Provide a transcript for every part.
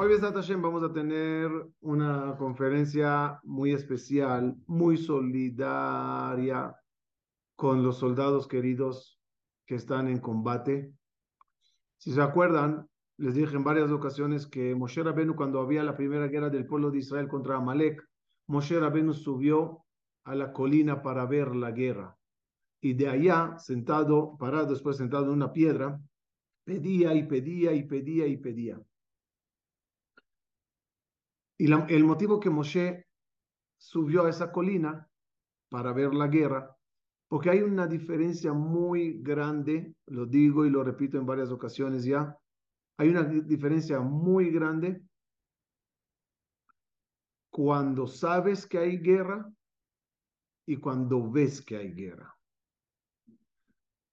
Hoy, Besat Hashem, vamos a tener una conferencia muy especial, muy solidaria con los soldados queridos que están en combate. Si se acuerdan, les dije en varias ocasiones que Moshe Rabenu, cuando había la primera guerra del pueblo de Israel contra Amalek, Moshe Rabenu subió a la colina para ver la guerra. Y de allá, sentado, parado, después sentado en una piedra, pedía y pedía y pedía y pedía. Y el motivo que Moshe subió a esa colina para ver la guerra, porque hay una diferencia muy grande, lo digo y lo repito en varias ocasiones ya, hay una diferencia muy grande cuando sabes que hay guerra y cuando ves que hay guerra.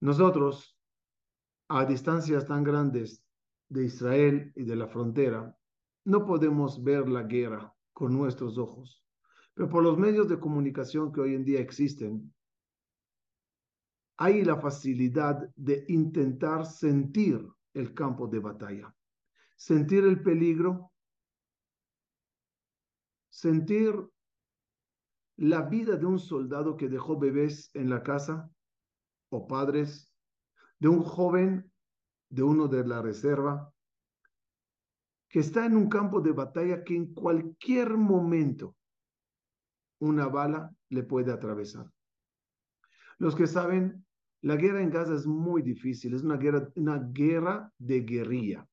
Nosotros, a distancias tan grandes de Israel y de la frontera, no podemos ver la guerra con nuestros ojos, pero por los medios de comunicación que hoy en día existen, hay la facilidad de intentar sentir el campo de batalla, sentir el peligro, sentir la vida de un soldado que dejó bebés en la casa o padres, de un joven, de uno de la reserva, que está en un campo de batalla que en cualquier momento una bala le puede atravesar. Los que saben, la guerra en Gaza es muy difícil, es una guerra, una guerra de guerrilla.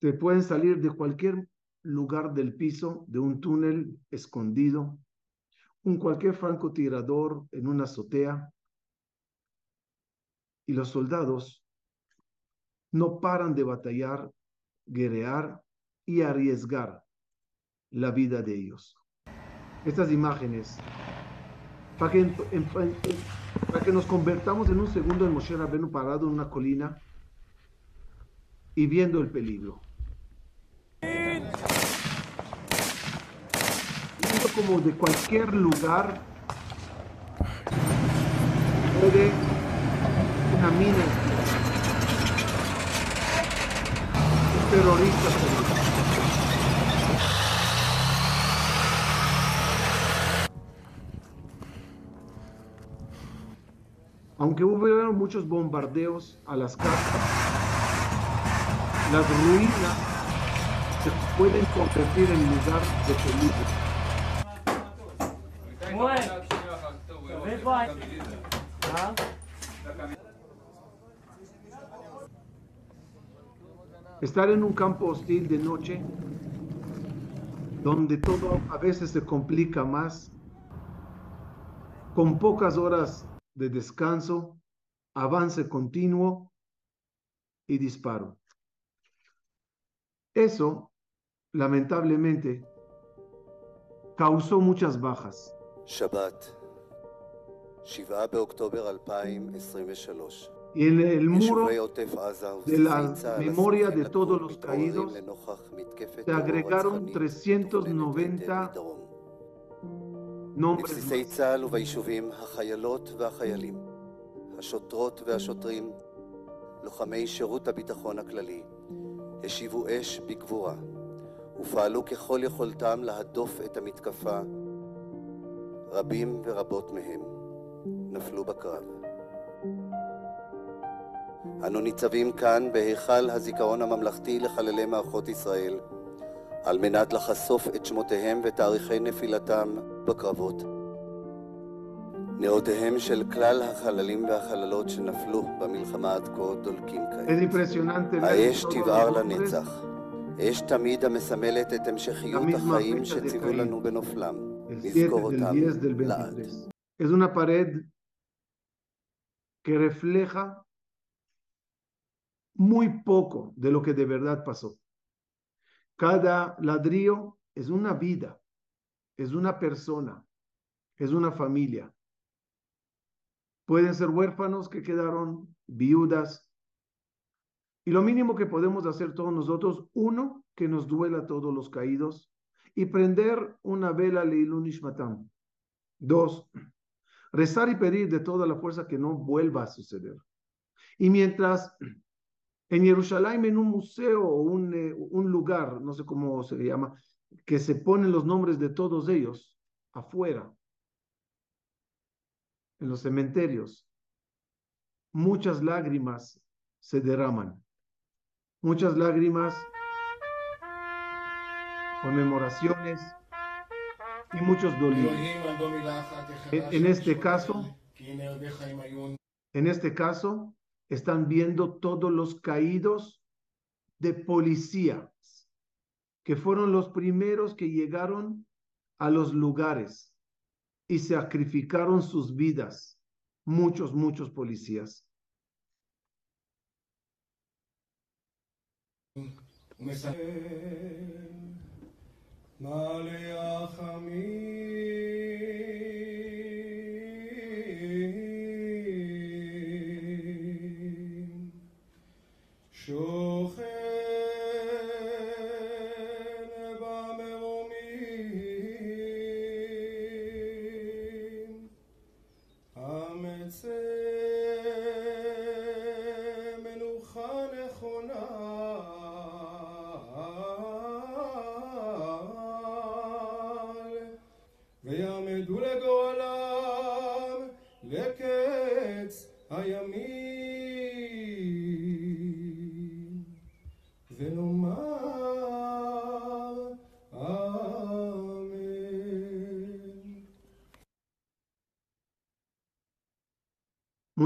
Te pueden salir de cualquier lugar del piso, de un túnel escondido, un cualquier francotirador en una azotea. Y los soldados no paran de batallar guerrear y arriesgar la vida de ellos. Estas imágenes, para que, para que nos convertamos en un segundo en Moshe Rabenu parado en una colina y viendo el peligro. Viendo como de cualquier lugar puede una mina terroristas. Aunque hubo muchos bombardeos a las casas, las ruinas se pueden convertir en lugar de peligro. Estar en un campo hostil de noche, donde todo a veces se complica más, con pocas horas de descanso, avance continuo y disparo. Eso, lamentablemente, causó muchas bajas. Shabbat, 7 de octubre 2023 en el muro de la memoria de todos los caídos se agregaron 390 nombres. בבסיסי צה"ל וביישובים, החיילות והחיילים, השוטרות והשוטרים, לוחמי שירות הביטחון הכללי, השיבו אש בגבורה ופעלו ככל יכולתם להדוף את המתקפה. רבים ורבות מהם נפלו בקרב. אנו ניצבים כאן בהיכל הזיכרון הממלכתי לחללי מערכות ישראל, על מנת לחשוף את שמותיהם ותאריכי נפילתם בקרבות. נאותיהם של כלל החללים והחללות שנפלו במלחמה עד כה דולקים כעת. האש תבער לנצח. אש תמיד המסמלת את המשכיות החיים שציוו לנו בנופלם. נזכור אותם לעד. Es una pared que refleja muy poco de lo que de verdad pasó. Cada ladrillo es una vida, es una persona, es una familia. Pueden ser huérfanos que quedaron, viudas. Y lo mínimo que podemos hacer todos nosotros, uno, que nos duela a todos los caídos y prender una vela Leilunish Matam. Dos, rezar y pedir de toda la fuerza que no vuelva a suceder. Y mientras En Jerusalén, en un museo o un, eh, un lugar, no sé cómo se llama, que se ponen los nombres de todos ellos afuera, en los cementerios, muchas lágrimas se derraman, muchas lágrimas, conmemoraciones y muchos dolores. En este caso, en este caso, están viendo todos los caídos de policías, que fueron los primeros que llegaron a los lugares y sacrificaron sus vidas, muchos, muchos policías.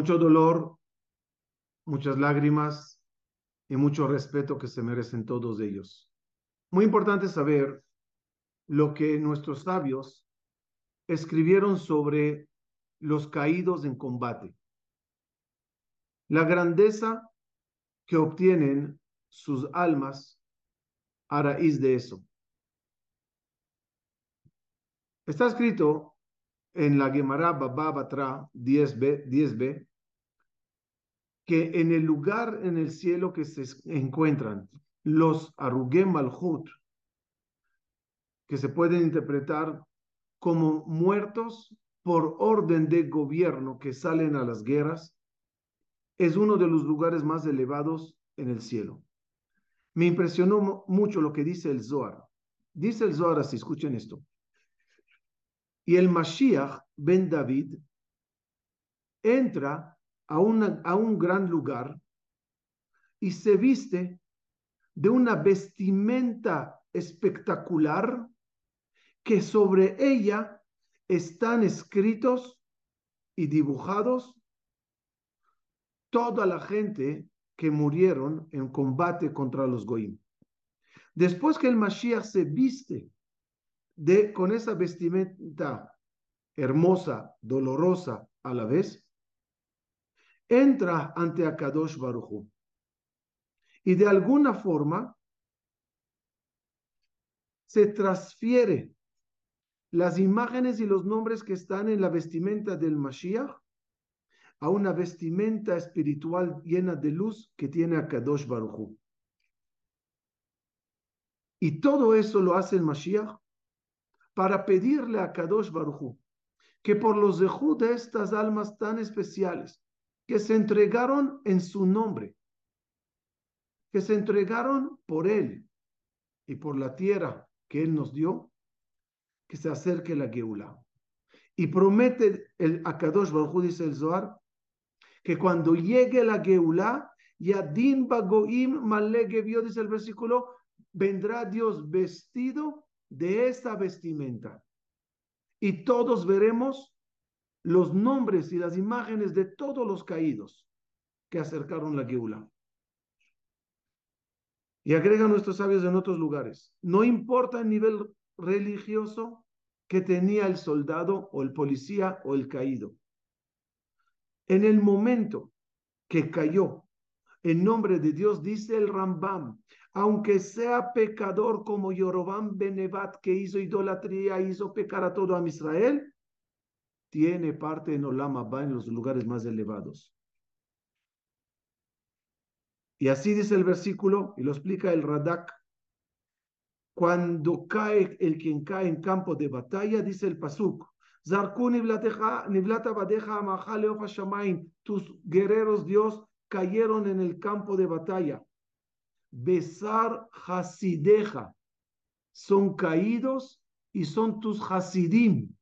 Mucho dolor, muchas lágrimas y mucho respeto que se merecen todos ellos. Muy importante saber lo que nuestros sabios escribieron sobre los caídos en combate. La grandeza que obtienen sus almas a raíz de eso. Está escrito en la Gemara Baba Batra 10b, 10b que en el lugar en el cielo que se encuentran los Arugem Malhut, que se pueden interpretar como muertos por orden de gobierno que salen a las guerras, es uno de los lugares más elevados en el cielo. Me impresionó mucho lo que dice el Zohar. Dice el Zohar así, escuchen esto. Y el Mashiach ben David entra a, a un gran lugar y se viste de una vestimenta espectacular que sobre ella están escritos y dibujados toda la gente que murieron en combate contra los Goim. Después que el Mashiach se viste de, con esa vestimenta hermosa, dolorosa a la vez, entra ante Akadosh Baruchu. Y de alguna forma se transfiere las imágenes y los nombres que están en la vestimenta del Mashiach a una vestimenta espiritual llena de luz que tiene Akadosh Baruchu. Y todo eso lo hace el Mashiach para pedirle a Kadosh Baruchu que por los dejud de estas almas tan especiales que se entregaron en su nombre, que se entregaron por él y por la tierra que él nos dio, que se acerque la Geula. Y promete el Akadosh Baruj dice el Zohar, que cuando llegue la Geula, Yadin Bagoim Malege vio, dice el versículo, vendrá Dios vestido de esta vestimenta. Y todos veremos los nombres y las imágenes de todos los caídos que acercaron la Geula. Y agregan nuestros sabios en otros lugares. No importa el nivel religioso que tenía el soldado o el policía o el caído. En el momento que cayó en nombre de Dios, dice el Rambam, aunque sea pecador como Yorobam Benevat, que hizo idolatría, hizo pecar a todo a Israel, tiene parte en Olam Abba en los lugares más elevados. Y así dice el versículo, y lo explica el Radak. Cuando cae el quien cae en campo de batalla, dice el Pasuk, tus guerreros, Dios, cayeron en el campo de batalla. Besar Hasideja. Son caídos y son tus Hasidim.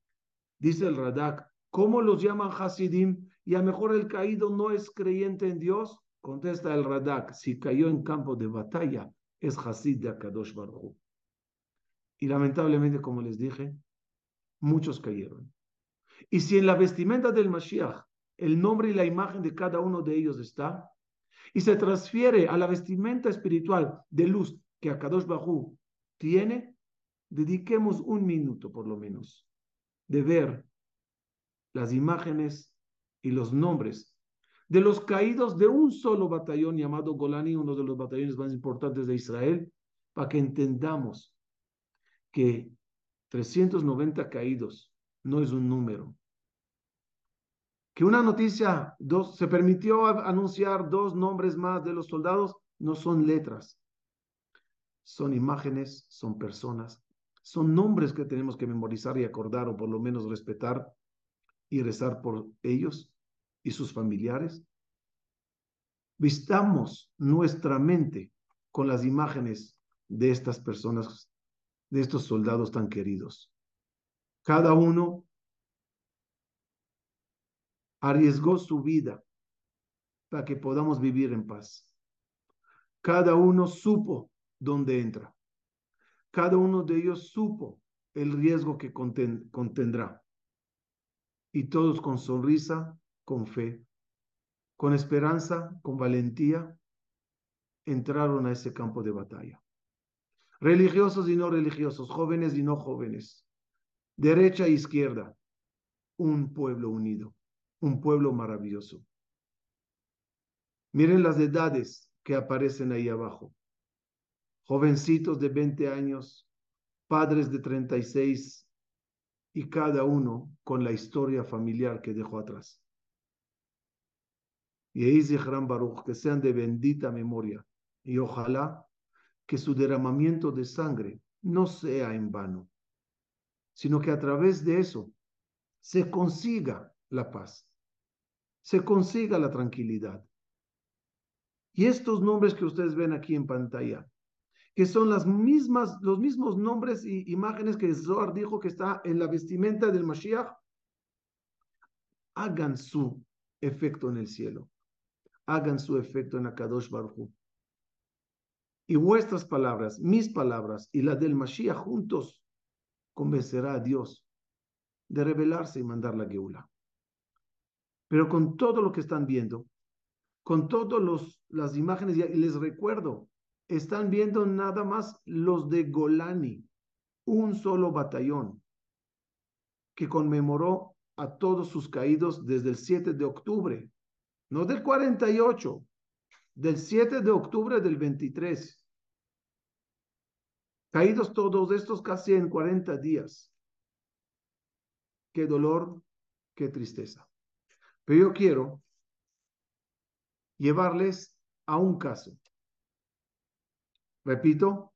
Dice el Radak. ¿Cómo los llaman Hasidim? Y a mejor el caído no es creyente en Dios. Contesta el Radak. Si cayó en campo de batalla, es Hasid de Akadosh Baruch. Y lamentablemente, como les dije, muchos cayeron. Y si en la vestimenta del Mashiach el nombre y la imagen de cada uno de ellos está, y se transfiere a la vestimenta espiritual de luz que Akadosh Bahu tiene, dediquemos un minuto por lo menos de ver las imágenes y los nombres de los caídos de un solo batallón llamado Golani, uno de los batallones más importantes de Israel, para que entendamos que 390 caídos no es un número. Que una noticia, dos, se permitió anunciar dos nombres más de los soldados, no son letras, son imágenes, son personas, son nombres que tenemos que memorizar y acordar o por lo menos respetar y rezar por ellos y sus familiares. Vistamos nuestra mente con las imágenes de estas personas, de estos soldados tan queridos. Cada uno arriesgó su vida para que podamos vivir en paz. Cada uno supo dónde entra. Cada uno de ellos supo el riesgo que contendrá. Y todos con sonrisa, con fe, con esperanza, con valentía, entraron a ese campo de batalla. Religiosos y no religiosos, jóvenes y no jóvenes, derecha e izquierda, un pueblo unido, un pueblo maravilloso. Miren las edades que aparecen ahí abajo. Jovencitos de 20 años, padres de 36 y cada uno con la historia familiar que dejó atrás. Y ahí Baruch, que sean de bendita memoria y ojalá que su derramamiento de sangre no sea en vano sino que a través de eso se consiga la paz, se consiga la tranquilidad. Y estos nombres que ustedes ven aquí en pantalla, que son las mismas, los mismos nombres y imágenes que Zohar dijo que está en la vestimenta del Mashiach, hagan su efecto en el cielo, hagan su efecto en Akadosh Baruch Y vuestras palabras, mis palabras y las del Mashiach juntos convencerá a Dios de revelarse y mandar la Geula. Pero con todo lo que están viendo, con todas las imágenes, y les recuerdo, están viendo nada más los de Golani, un solo batallón que conmemoró a todos sus caídos desde el 7 de octubre, no del 48, del 7 de octubre del 23. Caídos todos estos casi en 40 días. Qué dolor, qué tristeza. Pero yo quiero llevarles a un caso. Repito,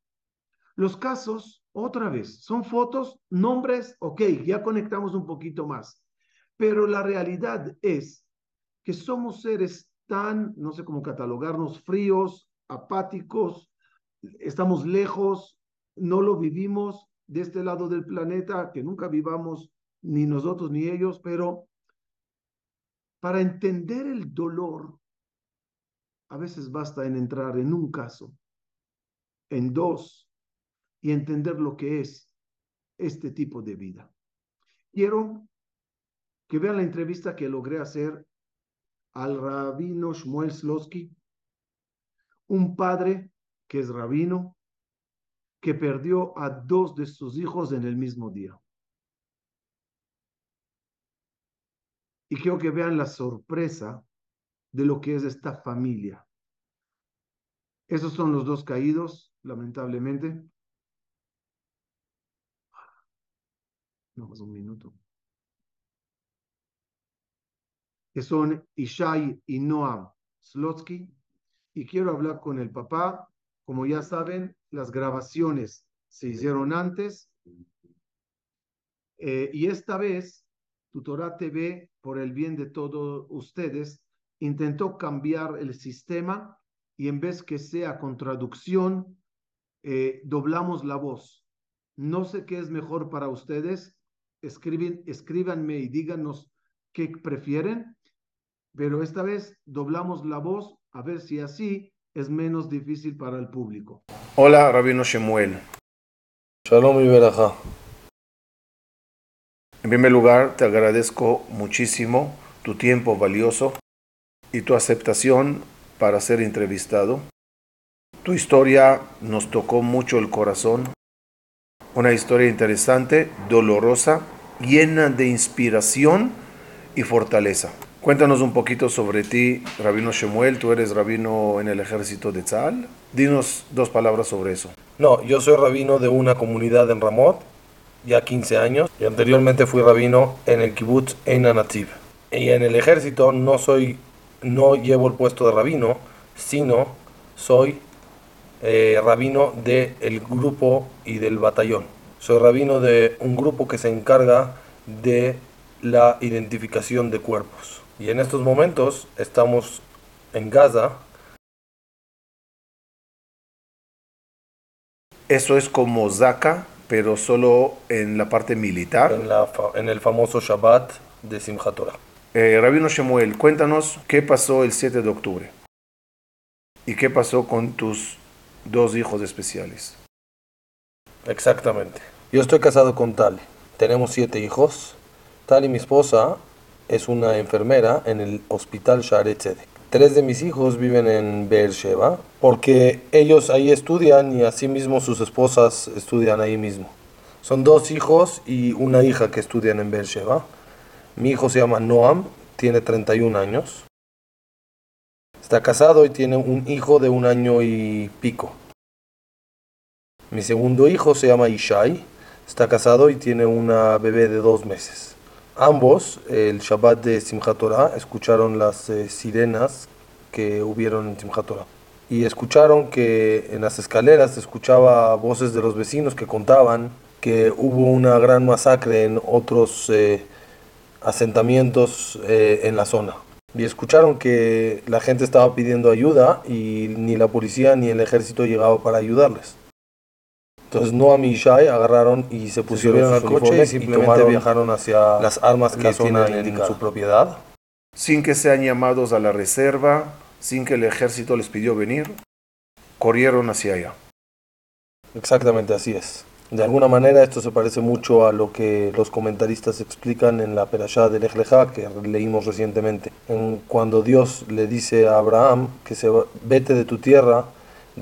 los casos, otra vez, son fotos, nombres, ok, ya conectamos un poquito más. Pero la realidad es que somos seres tan, no sé cómo catalogarnos, fríos, apáticos, estamos lejos, no lo vivimos de este lado del planeta, que nunca vivamos ni nosotros ni ellos, pero para entender el dolor, a veces basta en entrar en un caso, en dos, y entender lo que es este tipo de vida. Quiero que vean la entrevista que logré hacer al rabino Shmuel Slosky, un padre que es rabino, que perdió a dos de sus hijos en el mismo día. Y quiero que vean la sorpresa de lo que es esta familia. Esos son los dos caídos, lamentablemente. No, más un minuto. Que son Ishai y Noam Slotsky. Y quiero hablar con el papá. Como ya saben, las grabaciones se hicieron antes. Eh, y esta vez, Tutorá TV, por el bien de todos ustedes, intentó cambiar el sistema y en vez que sea con traducción, eh, doblamos la voz. No sé qué es mejor para ustedes. Escriben, escríbanme y díganos qué prefieren, pero esta vez doblamos la voz a ver si así es menos difícil para el público. Hola, Rabino Shemuel. Shalom y Beraja. En primer lugar, te agradezco muchísimo tu tiempo valioso y tu aceptación para ser entrevistado. Tu historia nos tocó mucho el corazón. Una historia interesante, dolorosa, llena de inspiración y fortaleza. Cuéntanos un poquito sobre ti, Rabino Shemuel. Tú eres rabino en el ejército de Tzal. Dinos dos palabras sobre eso. No, yo soy rabino de una comunidad en Ramot, ya 15 años, y anteriormente fui rabino en el kibbutz Einanativ. Y en el ejército no soy, no llevo el puesto de rabino, sino soy eh, rabino del grupo y del batallón. Soy rabino de un grupo que se encarga de la identificación de cuerpos. Y en estos momentos estamos en Gaza. Eso es como Zaka, pero solo en la parte militar. En, la, en el famoso Shabbat de Simchat Torah. Eh, Rabino Shemuel, cuéntanos qué pasó el 7 de octubre. ¿Y qué pasó con tus dos hijos especiales? Exactamente. Yo estoy casado con Tal. Tenemos siete hijos. Tal y mi esposa es una enfermera en el hospital Share Tres de mis hijos viven en Beersheba porque ellos ahí estudian y asimismo sus esposas estudian ahí mismo. Son dos hijos y una hija que estudian en Beersheba. Mi hijo se llama Noam, tiene 31 años. Está casado y tiene un hijo de un año y pico. Mi segundo hijo se llama Ishai, está casado y tiene una bebé de dos meses. Ambos, el Shabbat de Simchat Torah, escucharon las eh, sirenas que hubieron en Simchat Torah. Y escucharon que en las escaleras se escuchaba voces de los vecinos que contaban que hubo una gran masacre en otros eh, asentamientos eh, en la zona. Y escucharon que la gente estaba pidiendo ayuda y ni la policía ni el ejército llegaba para ayudarles. Entonces Noam y Shai agarraron y se pusieron al coche y simplemente viajaron hacia las armas que tienen en su propiedad. Sin que sean llamados a la reserva, sin que el ejército les pidió venir, corrieron hacia allá. Exactamente así es. De alguna manera esto se parece mucho a lo que los comentaristas explican en la perashá del Ejleja que leímos recientemente, en cuando Dios le dice a Abraham que se vete de tu tierra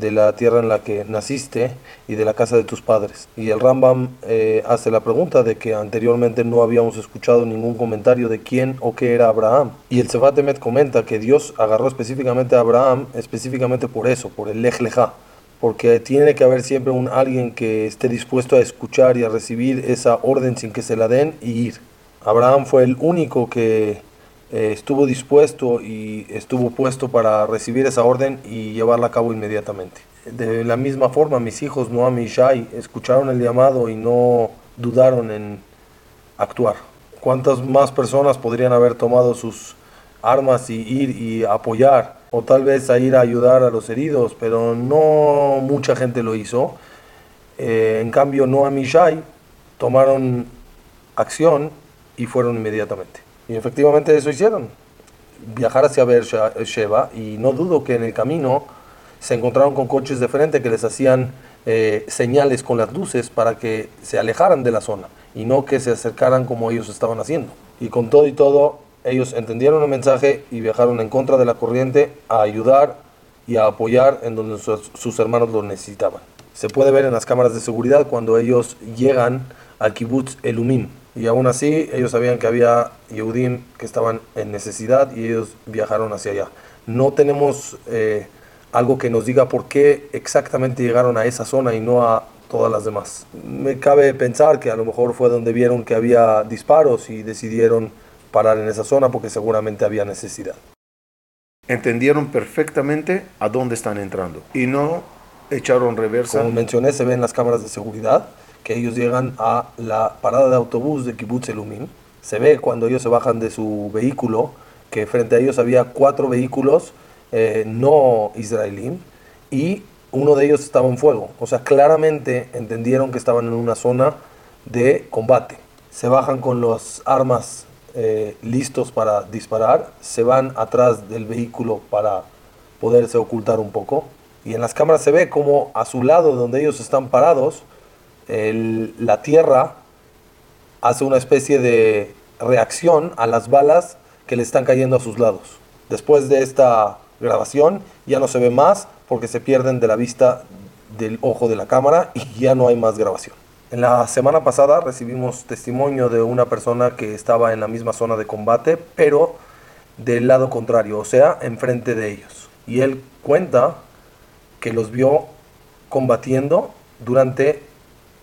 de la tierra en la que naciste y de la casa de tus padres. Y el Rambam eh, hace la pregunta de que anteriormente no habíamos escuchado ningún comentario de quién o qué era Abraham. Y el Sefatemet Emet comenta que Dios agarró específicamente a Abraham, específicamente por eso, por el Lech porque tiene que haber siempre un alguien que esté dispuesto a escuchar y a recibir esa orden sin que se la den y ir. Abraham fue el único que eh, estuvo dispuesto y estuvo puesto para recibir esa orden y llevarla a cabo inmediatamente. De la misma forma, mis hijos Noam y Shai escucharon el llamado y no dudaron en actuar. ¿Cuántas más personas podrían haber tomado sus armas y ir y apoyar? O tal vez a ir a ayudar a los heridos, pero no mucha gente lo hizo. Eh, en cambio, Noam y Shai tomaron acción y fueron inmediatamente. Y efectivamente eso hicieron. Viajar hacia Beersheba y no dudo que en el camino se encontraron con coches de frente que les hacían eh, señales con las luces para que se alejaran de la zona y no que se acercaran como ellos estaban haciendo. Y con todo y todo, ellos entendieron el mensaje y viajaron en contra de la corriente a ayudar y a apoyar en donde sus, hermanos lo necesitaban. Se puede ver en las cámaras de seguridad cuando ellos llegan al kibbutz Elumim, y aún así, ellos sabían que había Yehudim que estaban en necesidad y ellos viajaron hacia allá. No tenemos eh, algo que nos diga por qué exactamente llegaron a esa zona y no a todas las demás. Me cabe pensar que a lo mejor fue donde vieron que había disparos y decidieron parar en esa zona porque seguramente había necesidad. Entendieron perfectamente a dónde están entrando y no echaron reversa. Como mencioné, se ven las cámaras de seguridad que ellos llegan a la parada de autobús de Kibbutz Elumim. Se ve cuando ellos se bajan de su vehículo que frente a ellos había cuatro vehículos eh, no israelíes y uno de ellos estaba en fuego. O sea, claramente entendieron que estaban en una zona de combate. Se bajan con las armas eh, listos para disparar, se van atrás del vehículo para poderse ocultar un poco. Y en las cámaras se ve como a su lado, donde ellos están parados, la tierra hace una especie de reacción a las balas que le están cayendo a sus lados. Después de esta grabación ya no se ve más porque se pierden de la vista del ojo de la cámara y ya no hay más grabación. En la semana pasada recibimos testimonio de una persona que estaba en la misma zona de combate, pero del lado contrario, o sea, enfrente de ellos. Y él cuenta que los vio combatiendo durante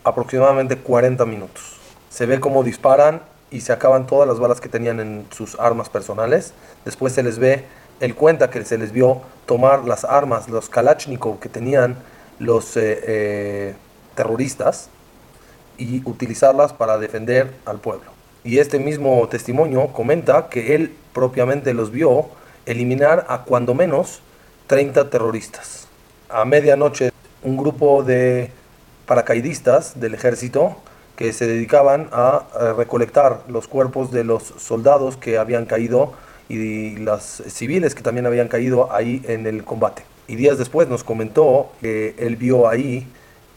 aproximadamente 40 minutos. Se ve cómo disparan y se acaban todas las balas que tenían en sus armas personales. Después se les ve, él cuenta que se les vio tomar las armas, los Kalachnikov que tenían los eh, eh, terroristas y utilizarlas para defender al pueblo. Y este mismo testimonio comenta que él propiamente los vio eliminar a cuando menos 30 terroristas. A medianoche un grupo de paracaidistas del ejército que se dedicaban a recolectar los cuerpos de los soldados que habían caído y las civiles que también habían caído ahí en el combate. Y días después nos comentó que él vio ahí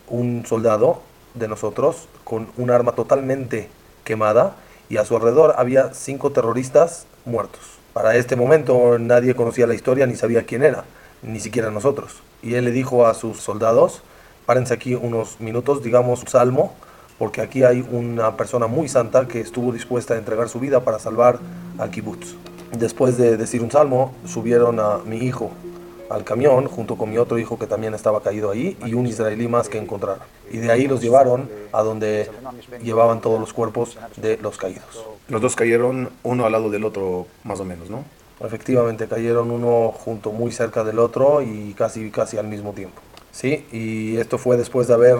un soldado de nosotros con un arma totalmente quemada y a su alrededor había cinco terroristas muertos. Para este momento nadie conocía la historia ni sabía quién era, ni siquiera nosotros. Y él le dijo a sus soldados, párense aquí unos minutos, digamos salmo, porque aquí hay una persona muy santa que estuvo dispuesta a entregar su vida para salvar al kibutz. Después de decir un salmo, subieron a mi hijo al camión junto con mi otro hijo que también estaba caído ahí y un israelí más que encontraron. Y de ahí los llevaron a donde llevaban todos los cuerpos de los caídos. Los dos cayeron uno al lado del otro, más o menos, ¿no? Efectivamente, cayeron uno junto muy cerca del otro y casi, casi al mismo tiempo. Sí, y esto fue después de haber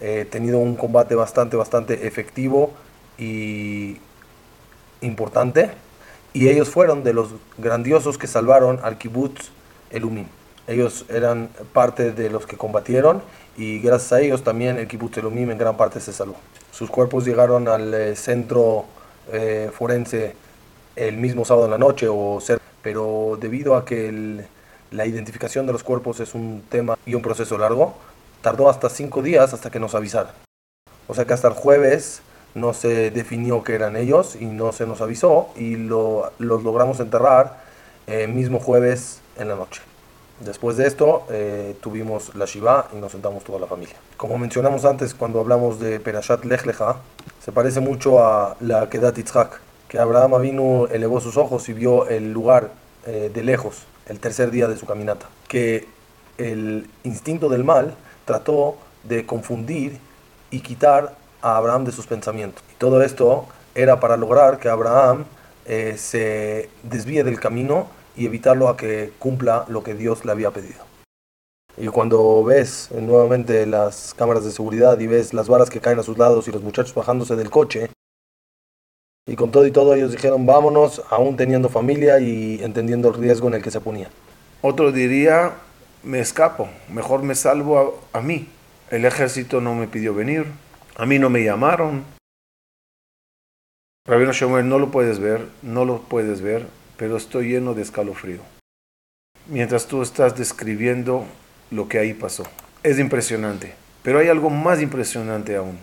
eh, tenido un combate bastante, bastante efectivo y importante. Y ellos fueron de los grandiosos que salvaron al kibbutz Elumim. Ellos eran parte de los que combatieron y gracias a ellos también el kibbutz Elumim en gran parte se salvó. Sus cuerpos llegaron al eh, centro eh, forense el mismo sábado en la noche, o pero debido a que la identificación de los cuerpos es un tema y un proceso largo, tardó hasta cinco días hasta que nos avisaran. O sea que hasta el jueves no se definió que eran ellos y no se nos avisó y lo, los logramos enterrar el mismo jueves en la noche. Después de esto eh, tuvimos la Shiva y nos sentamos toda la familia. Como mencionamos antes cuando hablamos de Perashat Lech se parece mucho a la Kedat Yitzhak, que Abraham vino elevó sus ojos y vio el lugar eh, de lejos, el tercer día de su caminata. Que el instinto del mal trató de confundir y quitar a Abraham de sus pensamientos. Y todo esto era para lograr que Abraham eh, se desvíe del camino y evitarlo a que cumpla lo que Dios le había pedido. Y cuando ves nuevamente las cámaras de seguridad y ves las varas que caen a sus lados y los muchachos bajándose del coche, y con todo y todo ellos dijeron vámonos, aún teniendo familia y entendiendo el riesgo en el que se ponían. Otro diría, me escapo, mejor me salvo a, mí. El ejército no me pidió venir, a mí no me llamaron. Rabino Shemuel, no lo puedes ver, no lo puedes ver, pero estoy lleno de escalofrío. Mientras tú estás describiendo lo que ahí pasó. Es impresionante, pero hay algo más impresionante aún.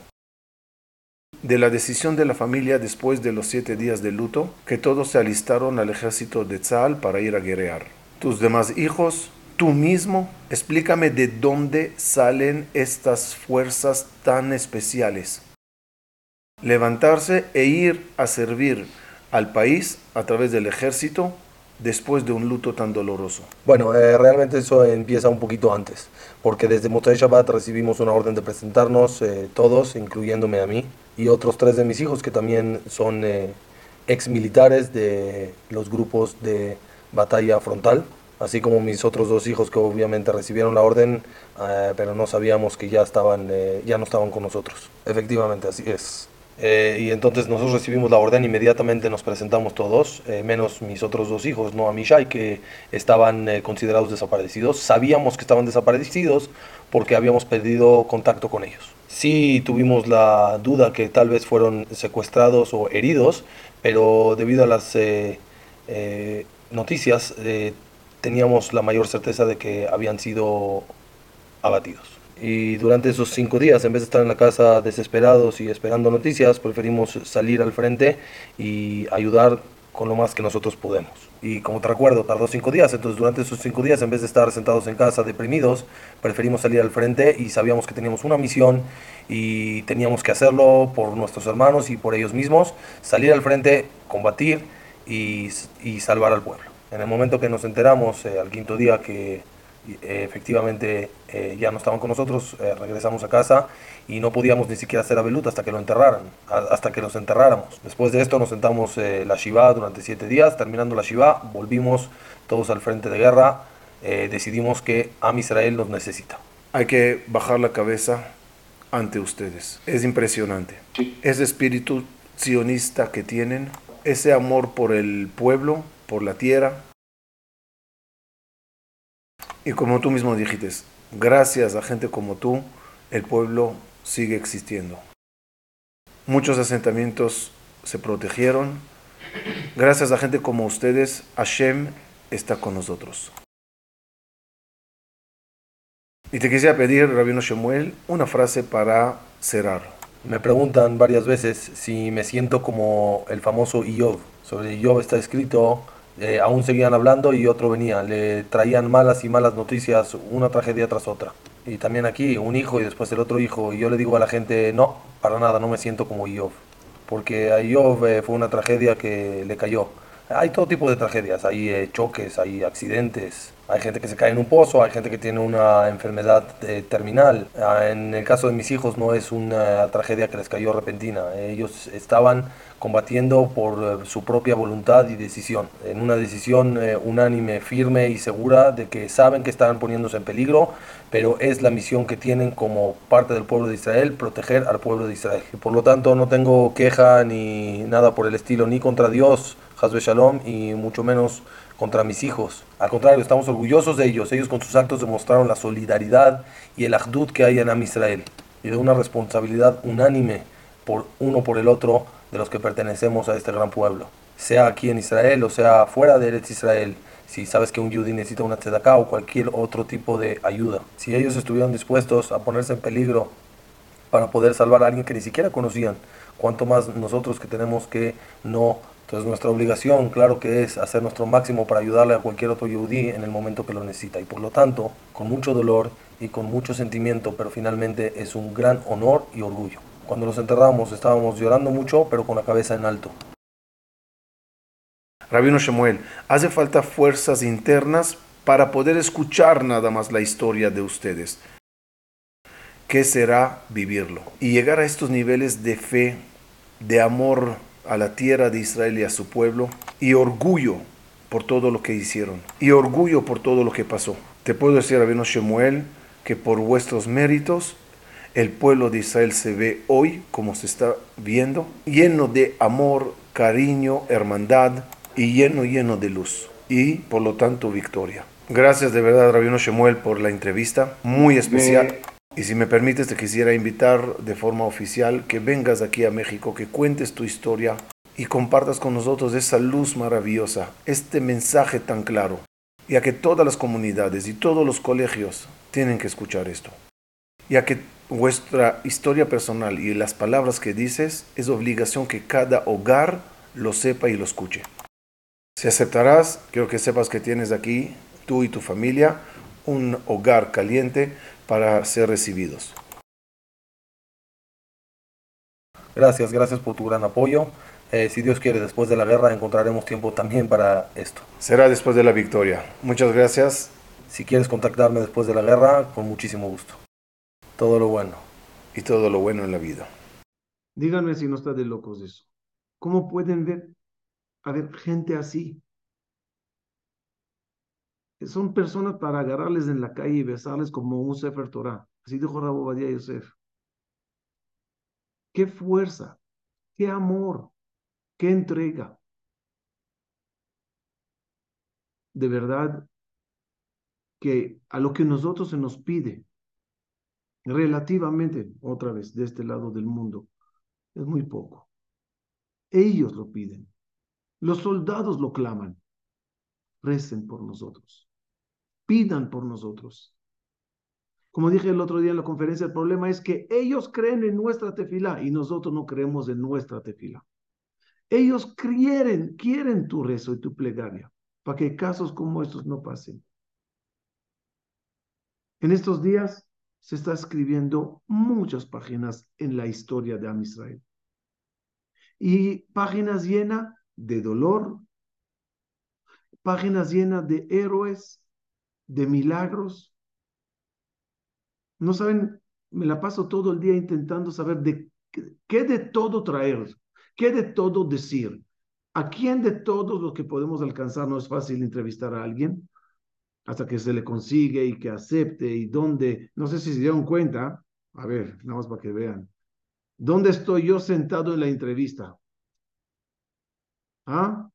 De la decisión de la familia después de los siete días de luto, que todos se alistaron al ejército de Tzal para ir a guerrear. Tus demás hijos tú mismo, explícame de dónde salen estas fuerzas tan especiales. Levantarse e ir a servir al país a través del ejército después de un luto tan doloroso? Bueno, eh, realmente eso empieza un poquito antes, porque desde Motzai Shabbat recibimos una orden de presentarnos eh, todos, incluyéndome a mí, y otros tres de mis hijos que también son eh, ex militares de los grupos de batalla frontal así como mis otros dos hijos que obviamente recibieron la orden, eh, pero no sabíamos que ya estaban, ya no estaban con nosotros. Efectivamente, así es. Eh, y entonces nosotros recibimos la orden, inmediatamente nos presentamos todos, eh, menos mis otros dos hijos, no a Mishai, que estaban eh, considerados desaparecidos. Sabíamos que estaban desaparecidos porque habíamos pedido contacto con ellos. Sí tuvimos la duda que tal vez fueron secuestrados o heridos, pero debido a las noticias teníamos la mayor certeza de que habían sido abatidos. Y durante esos cinco días, en vez de estar en la casa desesperados y esperando noticias, preferimos salir al frente y ayudar con lo más que nosotros podemos. Y como te recuerdo, tardó cinco días, entonces durante esos cinco días, en vez de estar sentados en casa deprimidos, preferimos salir al frente y sabíamos que teníamos una misión y teníamos que hacerlo por nuestros hermanos y por ellos mismos, salir al frente, combatir y, y salvar al pueblo. En el momento que nos enteramos, eh, al quinto día, que efectivamente eh, ya no estaban con nosotros, eh, regresamos a casa y no podíamos ni siquiera hacer abelut hasta que lo enterraran, hasta que los enterráramos. Después de esto nos sentamos la Shiva durante siete días, terminando la Shiva, volvimos todos al frente de guerra, decidimos que Am Israel nos necesita. Hay que bajar la cabeza ante ustedes. Es impresionante. Ese espíritu sionista que tienen, ese amor por el pueblo, por la tierra, y como tú mismo dijiste, gracias a gente como tú, el pueblo sigue existiendo. Muchos asentamientos se protegieron. Gracias a gente como ustedes, Hashem está con nosotros. Y te quisiera pedir, Rabino Shemuel, una frase para cerrar. Me preguntan varias veces si me siento como el famoso Iov. Sobre Iov está escrito eh, aún seguían hablando y otro venía. Le traían malas y malas noticias, una tragedia tras otra. Y también aquí, un hijo y después el otro hijo. Y yo le digo a la gente, no, para nada, no me siento como Iov. Porque a Iov eh, fue una tragedia que le cayó. Hay todo tipo de tragedias, hay eh, choques, hay accidentes, hay gente que se cae en un pozo, hay gente que tiene una enfermedad terminal. Ah, en el caso de mis hijos no es una tragedia que les cayó repentina. Ellos estaban combatiendo por eh, su propia voluntad y decisión, en una decisión eh, unánime, firme y segura de que saben que están poniéndose en peligro, pero es la misión que tienen como parte del pueblo de Israel, proteger al pueblo de Israel. por lo tanto no tengo queja ni nada por el estilo, ni contra Dios, Hazbe Shalom, y mucho menos contra mis hijos. Al contrario, estamos orgullosos de ellos. Ellos con sus actos demostraron la solidaridad y el ahdud que hay en Am Israel y de una responsabilidad unánime por uno por el otro de los que pertenecemos a este gran pueblo, sea aquí en Israel o sea fuera de Eretz Israel. Si sabes que un yudí necesita una tzedakah o cualquier otro tipo de ayuda, si ellos estuvieron dispuestos a ponerse en peligro para poder salvar a alguien que ni siquiera conocían, cuanto más nosotros que tenemos que no. Entonces nuestra obligación, claro que es hacer nuestro máximo para ayudarle a cualquier otro yudí en el momento que lo necesita. Y por lo tanto, con mucho dolor y con mucho sentimiento, pero finalmente es un gran honor y orgullo. Cuando los enterramos estábamos llorando mucho, pero con la cabeza en alto. Rabino Shemuel, hace falta fuerzas internas para poder escuchar nada más la historia de ustedes. ¿Qué será vivirlo? Y llegar a estos niveles de fe, de amor a la tierra de Israel y a su pueblo, y orgullo por todo lo que hicieron, y orgullo por todo lo que pasó. Te puedo decir, Rabino Shemuel, que por vuestros méritos el pueblo de Israel se ve hoy como se está viendo, lleno de amor, cariño, hermandad y lleno, lleno de luz. Y por lo tanto, victoria. Gracias de verdad, Rabino Shemuel, por la entrevista, muy especial. Y si me permites, te quisiera invitar de forma oficial que vengas aquí a México, que cuentes tu historia y compartas con nosotros esa luz maravillosa, este mensaje tan claro, ya que todas las comunidades y todos los colegios tienen que escuchar esto, ya que vuestra historia personal y las palabras que dices es obligación que cada hogar lo sepa y lo escuche. Si aceptarás, quiero que sepas que tienes aquí, tú y tu familia, un hogar caliente para ser recibidos. Gracias, gracias por tu gran apoyo. Eh, si Dios quiere, después de la guerra encontraremos tiempo también para esto. Será después de la victoria. Muchas gracias. Si quieres contactarme después de la guerra, con muchísimo gusto todo lo bueno. Y todo lo bueno en la vida. Díganme si no está de locos eso. ¿Cómo pueden ver a ver gente así? Son personas para agarrarles en la calle y besarles como un Sefer Torah. Así dijo Rabo Badia Yosef. Qué fuerza, qué amor, qué entrega. De verdad que a lo que nosotros se nos pide, relativamente, otra vez, de este lado del mundo, es muy poco. Ellos lo piden. Los soldados lo claman. Recen por nosotros. Pidan por nosotros. Como dije el otro día en la conferencia, el problema es que ellos creen en nuestra tefila y nosotros no creemos en nuestra tefila. Ellos quieren, quieren tu rezo y tu plegaria para que casos como estos no pasen. En estos días se está escribiendo muchas páginas en la historia de Am Israel. Y páginas llenas de dolor, páginas llenas de héroes, de milagros, no saben, me la paso todo el día intentando saber de qué de todo traer, qué de todo decir. ¿A quién de todos los que podemos alcanzar no es fácil entrevistar a alguien? Hasta que se le consigue y que acepte y dónde, no sé si se dieron cuenta, a ver, nada más para que vean. ¿Dónde estoy yo sentado en la entrevista? ¿Ah?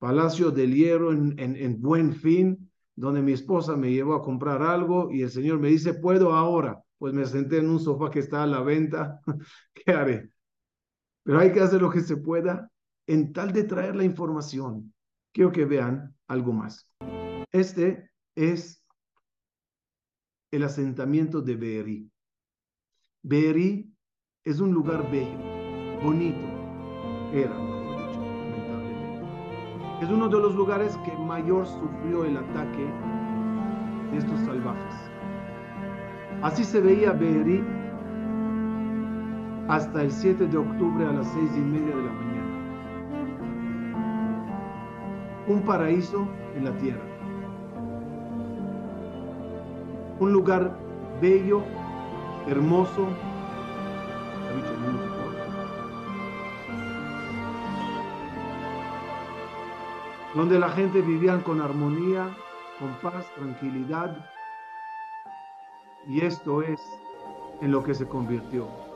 Palacio del Hierro en, en, en Buen Fin, donde mi esposa me llevó a comprar algo y el Señor me dice, ¿puedo ahora? Pues me senté en un sofá que está a la venta. ¿Qué haré? Pero hay que hacer lo que se pueda en tal de traer la información. Quiero que vean algo más. Este es el asentamiento de Beeri. Beeri es un lugar bello, bonito. Era es uno de los lugares que mayor sufrió el ataque de estos salvajes. Así se veía Beerí hasta el 7 de octubre a las seis y media de la mañana. Un paraíso en la tierra. Un lugar bello, hermoso, donde la gente vivía con armonía, con paz, tranquilidad. Y esto es en lo que se convirtió.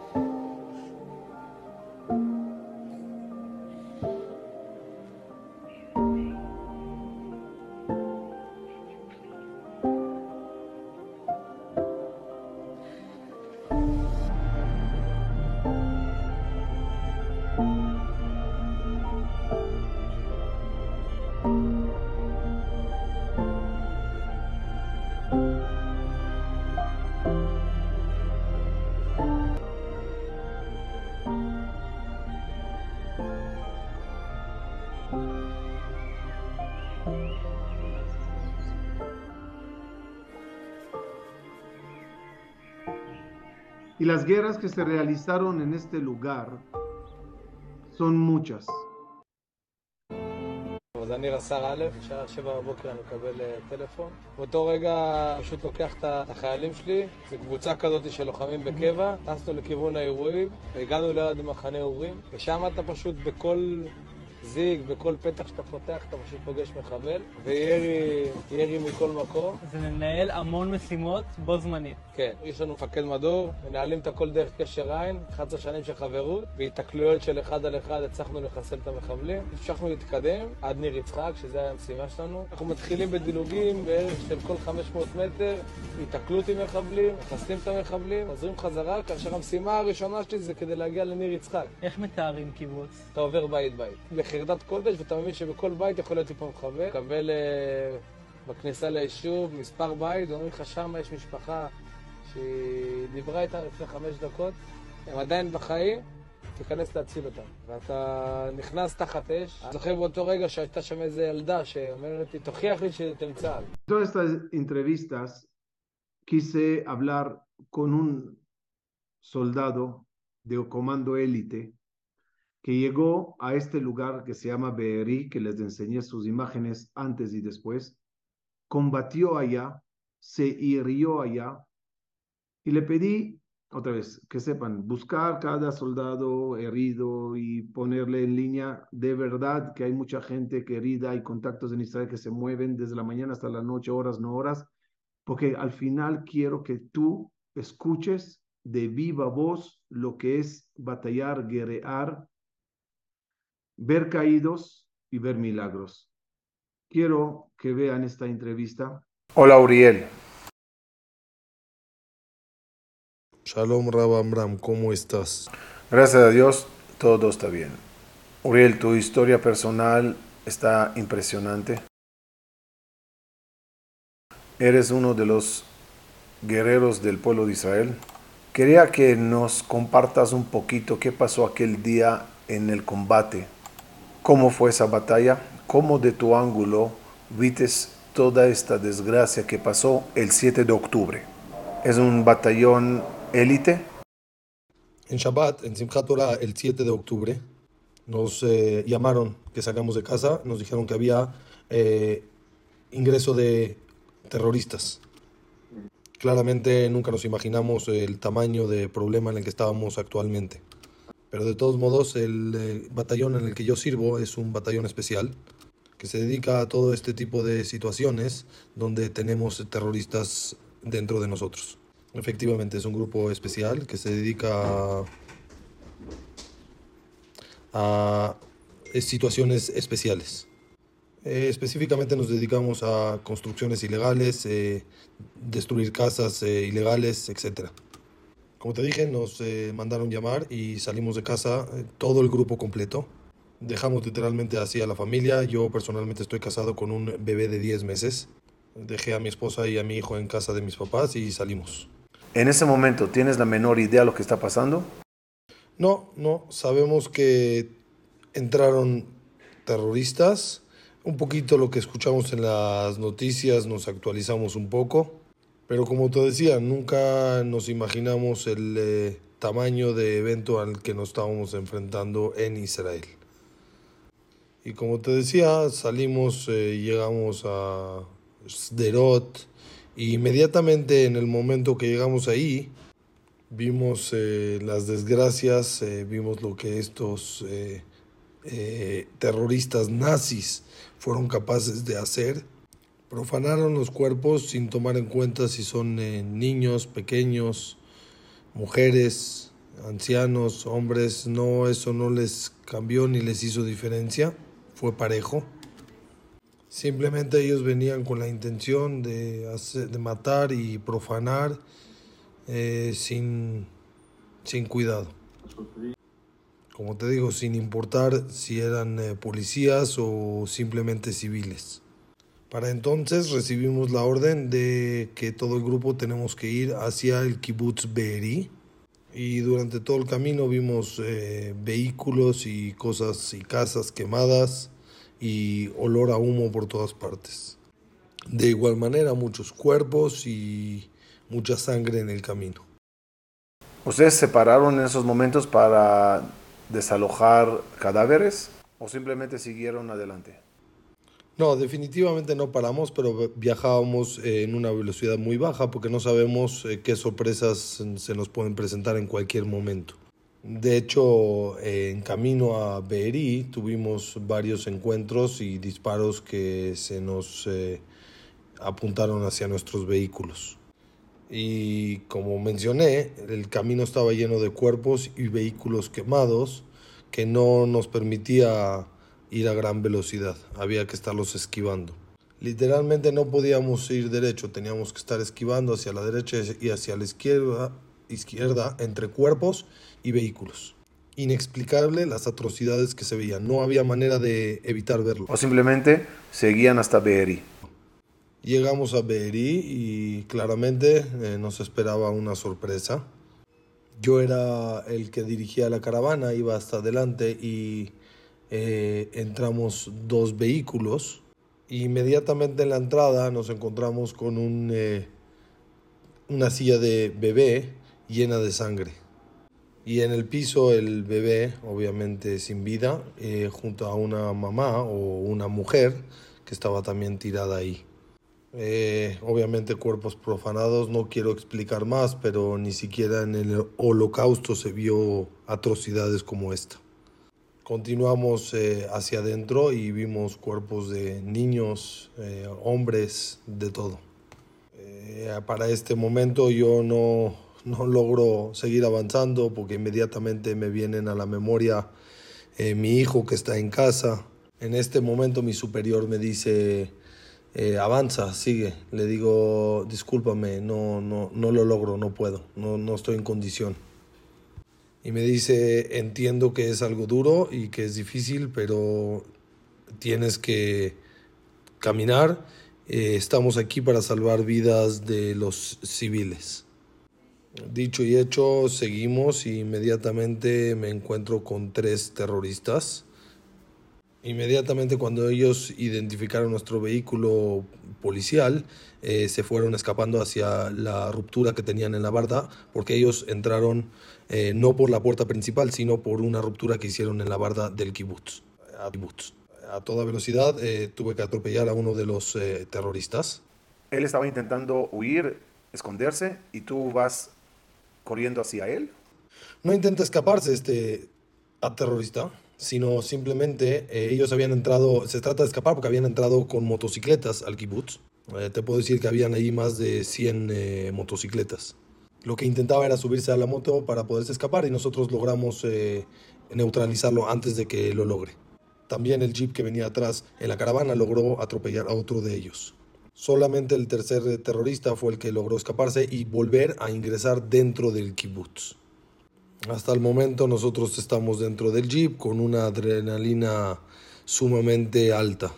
Y las guerras que se realizaron en este lugar son muchas. אז אני רס"ר א', בשעה שבע בבוקר אני מקבל טלפון. באותו רגע פשוט לוקח את החיילים שלי, זו קבוצה כזאת של לוחמים בקבע, טסנו לכיוון האירועים, והגענו ליד מחנה אורים, ושם אתה פשוט בכל זיג, בכל פתח שאתה פותח אתה פשוט פוגש מחבל, וירי ירי מכל מקום. זה מנהל המון משימות בו זמנית. כן, יש לנו מפקד מדור, מנהלים את הכל דרך קשר עין, 11 שנים של חברות, והתקלויות של אחד על אחד הצלחנו לחסל את המחבלים. המשכנו להתקדם עד ניר יצחק, שזו הייתה המשימה שלנו. אנחנו מתחילים בדילוגים בערך של כל 500 מטר, התקלות עם מחבלים, מחסלים את המחבלים, חוזרים חזרה, כאשר המשימה הראשונה שלי זה כדי להגיע לניר יצחק. איך מתארים קיבוץ? אתה עובר בית בית. בחרדת קודש, ואתה מבין שבכל בית יכול להיות לי מחבל. מקבל uh, בכניסה ליישוב מספר בית, ואומרים לך שמה יש משפחה שהיא דיברה איתה לפני חמש דקות, הם עדיין בחיים, תיכנס להציל אותם. ואתה נכנס תחת אש. אני זוכר באותו רגע שהייתה שם איזה ילדה שאומרת לי, תוכיח לי שאתם צה"ל. Estas entrevistas quise hablar con un soldado de comando élite que llegó a este lugar que se llama Beerí, que les enseñé sus imágenes antes y después, combatió allá, se hirió allá, y le pedí, otra vez, que sepan, buscar cada soldado herido y ponerle en línea, de verdad que hay mucha gente que herida, hay contactos en Israel que se mueven desde la mañana hasta la noche, horas, no horas, porque al final quiero que tú escuches de viva voz lo que es batallar, guerrear, ver caídos y ver milagros. Quiero que vean esta entrevista. Hola, Uriel. Shalom, Rabambram, ¿cómo estás? Gracias a Dios, todo está bien. Uriel, tu historia personal está impresionante. Eres uno de los guerreros del pueblo de Israel. Quería que nos compartas un poquito qué pasó aquel día en el combate, cómo fue esa batalla, cómo de tu ángulo vites toda esta desgracia que pasó el 7 de octubre. ¿Es un batallón élite? En Shabbat, en Simchat Torah, el 7 de octubre, nos eh, llamaron que sacamos de casa, nos dijeron que había eh, ingreso de terroristas. Claramente nunca nos imaginamos el tamaño de problema en el que estábamos actualmente. Pero de todos modos, el eh, batallón en el que yo sirvo es un batallón especial que se dedica a todo este tipo de situaciones donde tenemos terroristas dentro de nosotros. Efectivamente, es un grupo especial que se dedica a, situaciones especiales. Eh, específicamente nos dedicamos a construcciones ilegales, eh, destruir casas eh, ilegales, etc. Como te dije, nos mandaron llamar y salimos de casa todo el grupo completo. Dejamos literalmente así a la familia. Yo personalmente estoy casado con un bebé de 10 meses. Dejé a mi esposa y a mi hijo en casa de mis papás y salimos. En ese momento, ¿tienes la menor idea de lo que está pasando? No, no. Sabemos que entraron terroristas un poquito lo que escuchamos en las noticias, nos actualizamos un poco, pero como te decía, nunca nos imaginamos el eh, tamaño de evento al que nos estábamos enfrentando en Israel. Y como te decía, salimos, eh, llegamos a Sderot, y inmediatamente en el momento que llegamos ahí, vimos eh, las desgracias, vimos lo que estos terroristas nazis fueron capaces de hacer. Profanaron los cuerpos sin tomar en cuenta si son eh, niños, pequeños, mujeres, ancianos, hombres. No, eso no les cambió ni les hizo diferencia. Fue parejo. Simplemente ellos venían con la intención de, matar y profanar eh, sin, sin cuidado como te digo, sin importar si eran eh, policías o simplemente civiles. Para entonces recibimos la orden de que todo el grupo tenemos que ir hacia el kibbutz Be'eri y durante todo el camino vimos eh, vehículos y cosas y casas quemadas y olor a humo por todas partes. De igual manera muchos cuerpos y mucha sangre en el camino. ¿Ustedes se pararon en esos momentos para desalojar cadáveres o simplemente siguieron adelante? No, definitivamente no paramos, pero viajábamos eh, en una velocidad muy baja porque no sabemos eh, qué sorpresas se nos pueden presentar en cualquier momento. De hecho, eh, en camino a Beeri tuvimos varios encuentros y disparos que se nos apuntaron hacia nuestros vehículos. Y como mencioné, el camino estaba lleno de cuerpos y vehículos quemados que no nos permitía ir a gran velocidad. Había que estarlos esquivando. Literalmente no podíamos ir derecho, teníamos que estar esquivando hacia la derecha y hacia la izquierda, izquierda entre cuerpos y vehículos. Inexplicable las atrocidades que se veían. No había manera de evitar verlo. O simplemente seguían hasta Beeri. Llegamos a Berí y claramente eh, nos esperaba una sorpresa. Yo era el que dirigía la caravana, iba hasta adelante y eh, entramos dos vehículos. Inmediatamente en la entrada nos encontramos con eh, una silla de bebé llena de sangre. Y en el piso el bebé, obviamente sin vida, junto a una mamá o una mujer que estaba también tirada ahí. Eh, obviamente cuerpos profanados, no quiero explicar más, pero ni siquiera en el holocausto se vio atrocidades como esta. Continuamos eh, hacia adentro y vimos cuerpos de niños, eh, hombres, de todo. para este momento yo no, no logro seguir avanzando porque inmediatamente me vienen a la memoria eh, mi hijo que está en casa. En este momento mi superior me dice, eh, avanza, sigue. Le digo, discúlpame, no, no, no lo logro, no puedo, no, no estoy en condición. Y me dice, entiendo que es algo duro y que es difícil, pero tienes que caminar. Eh, estamos aquí para salvar vidas de los civiles. Dicho y hecho, seguimos y inmediatamente me encuentro con tres terroristas. Inmediatamente cuando ellos identificaron nuestro vehículo policial, eh, se fueron escapando hacia la ruptura que tenían en la barda, porque ellos entraron eh, no por la puerta principal, sino por una ruptura que hicieron en la barda del kibutz. A, toda velocidad eh, tuve que atropellar a uno de los terroristas. Él estaba intentando huir, esconderse, y tú vas corriendo hacia él? No intenta escaparse este terrorista, sino simplemente eh, ellos habían entrado, se trata de escapar porque habían entrado con motocicletas al kibutz. Eh, te puedo decir que habían ahí más de 100 eh, motocicletas. Lo que intentaba era subirse a la moto para poderse escapar y nosotros logramos neutralizarlo antes de que lo logre. También el jeep que venía atrás en la caravana logró atropellar a otro de ellos. Solamente el tercer terrorista fue el que logró escaparse y volver a ingresar dentro del kibutz. Hasta el momento nosotros estamos dentro del jeep con una adrenalina sumamente alta.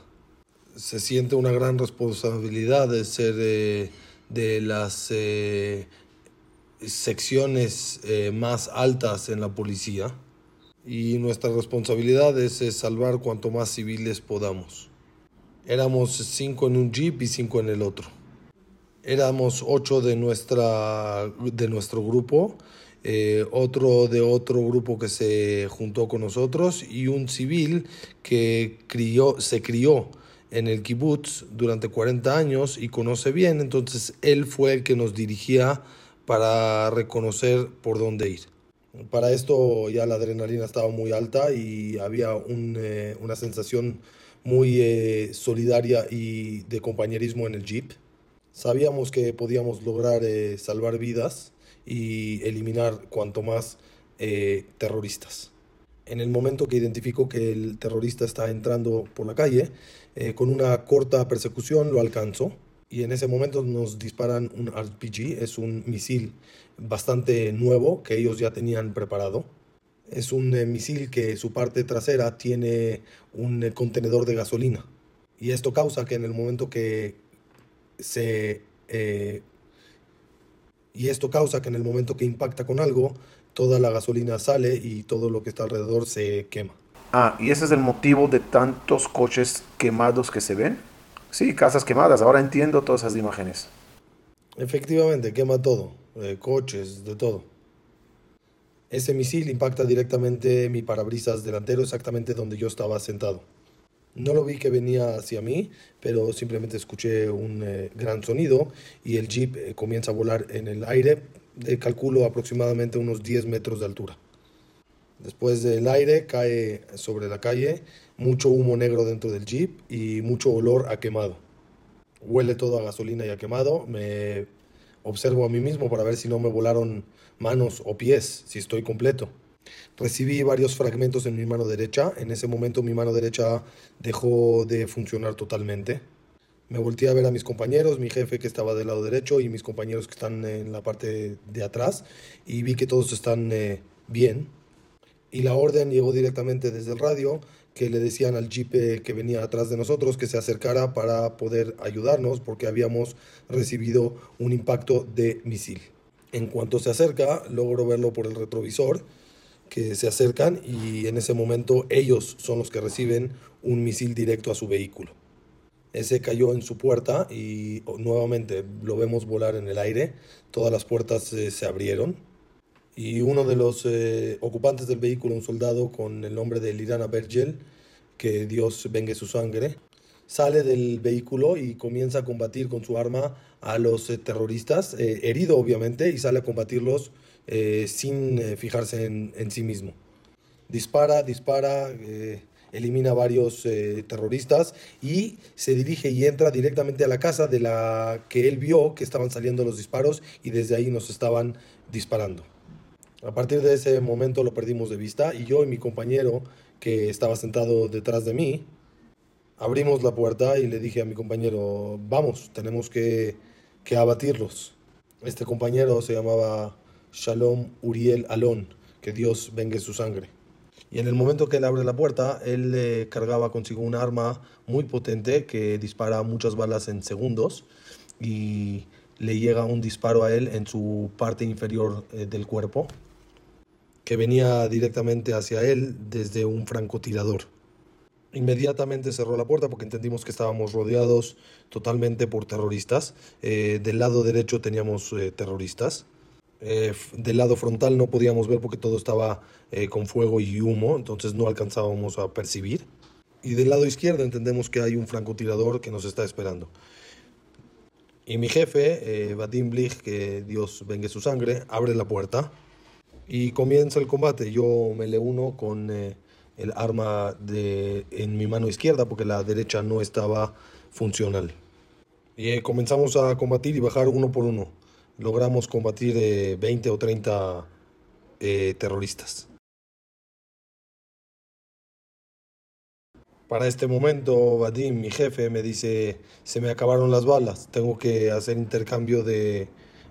Se siente una gran responsabilidad de ser eh, de las eh, secciones eh, más altas en la policía y nuestra responsabilidad es salvar cuanto más civiles podamos. Éramos cinco en un jeep y cinco en el otro. Éramos ocho de, nuestra, de nuestro grupo, eh, otro de otro grupo que se juntó con nosotros y un civil que crió, se crió en el kibutz durante 40 años y conoce bien, entonces él fue el que nos dirigía para reconocer por dónde ir. Para esto ya la adrenalina estaba muy alta y había eh, una sensación muy eh, solidaria y de compañerismo en el Jeep. Sabíamos que podíamos lograr eh, salvar vidas y eliminar cuanto más terroristas. En el momento que identificó que el terrorista está entrando por la calle, con una corta persecución lo alcanzó y en ese momento nos disparan un RPG, es un misil bastante nuevo que ellos ya tenían preparado es un eh, misil que su parte trasera tiene un eh, contenedor de gasolina. Y esto causa que en el momento que se... Eh, y esto causa que en el momento que impacta con algo, toda la gasolina sale y todo lo que está alrededor se quema. Ah, y ese es el motivo de tantos coches quemados que se ven. Sí, casas quemadas. Ahora entiendo todas esas imágenes. Efectivamente, quema todo. coches, de todo. Ese misil impacta directamente mi parabrisas delantero, exactamente donde yo estaba sentado. No lo vi que venía hacia mí, pero simplemente escuché un eh, gran sonido y el jeep eh, comienza a volar en el aire, de calculo aproximadamente unos 10 metros de altura. Después del aire cae sobre la calle mucho humo negro dentro del jeep y mucho olor a quemado. Huele todo a gasolina y a quemado. Me observo a mí mismo para ver si no me volaron manos o pies, si estoy completo. Recibí varios fragmentos en mi mano derecha. En ese momento mi mano derecha dejó de funcionar totalmente. Me volteé a ver a mis compañeros, mi jefe que estaba del lado derecho y mis compañeros que están en la parte de atrás y vi que todos están eh, bien. Y la orden llegó directamente desde el radio que le decían al jeep que venía atrás de nosotros que se acercara para poder ayudarnos porque habíamos recibido un impacto de misil. En cuanto se acerca, logro verlo por el retrovisor, que se acercan y en ese momento ellos son los que reciben un misil directo a su vehículo. Ese cayó en su puerta y nuevamente lo vemos volar en el aire. Todas las puertas eh, se abrieron y uno de los eh, ocupantes del vehículo, un soldado con el nombre de Lirana Bergel, que Dios vengue su sangre, sale del vehículo y comienza a combatir con su arma a los eh, terroristas, eh, herido obviamente, y sale a combatirlos sin fijarse en, sí mismo. Dispara, dispara, elimina varios eh, terroristas y se dirige y entra directamente a la casa de la que él vio que estaban saliendo los disparos y desde ahí nos estaban disparando. A partir de ese momento lo perdimos de vista y yo y mi compañero que estaba sentado detrás de mí abrimos la puerta y le dije a mi compañero, vamos, tenemos que, que abatirlos. Este compañero se llamaba Shalom Uriel Alon, que Dios vengue su sangre. Y en el momento que él abre la puerta, él le cargaba consigo un arma muy potente que dispara muchas balas en segundos y le llega un disparo a él en su parte inferior eh, del cuerpo, que venía directamente hacia él desde un francotirador. Inmediatamente cerró la puerta porque entendimos que estábamos rodeados totalmente por terroristas. Eh, del lado derecho teníamos eh, terroristas. del lado frontal no podíamos ver porque todo estaba con fuego y humo, entonces no alcanzábamos a percibir. Y del lado izquierdo entendemos que hay un francotirador que nos está esperando. Y mi jefe, eh, Vadim Blich, que Dios vengue su sangre, abre la puerta y comienza el combate. Yo me le uno con eh, el arma de, en mi mano izquierda porque la derecha no estaba funcional. Y eh, comenzamos a combatir y bajar uno por uno. Logramos combatir 20 o 30 terroristas. Para este momento, Vadim, mi jefe, me dice, se me acabaron las balas, tengo que hacer intercambio de,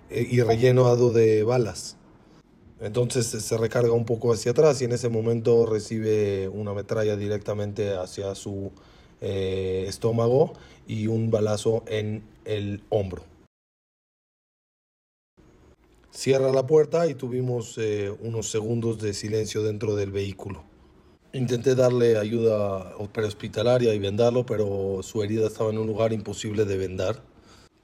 eh, y rellenado de balas. Entonces se recarga un poco hacia atrás y en ese momento recibe una metralla directamente hacia su eh, estómago y un balazo en el hombro. Cierra la puerta y tuvimos eh, unos segundos de silencio dentro del vehículo. Intenté darle ayuda prehospitalaria y vendarlo, pero su herida estaba en un lugar imposible de vendar.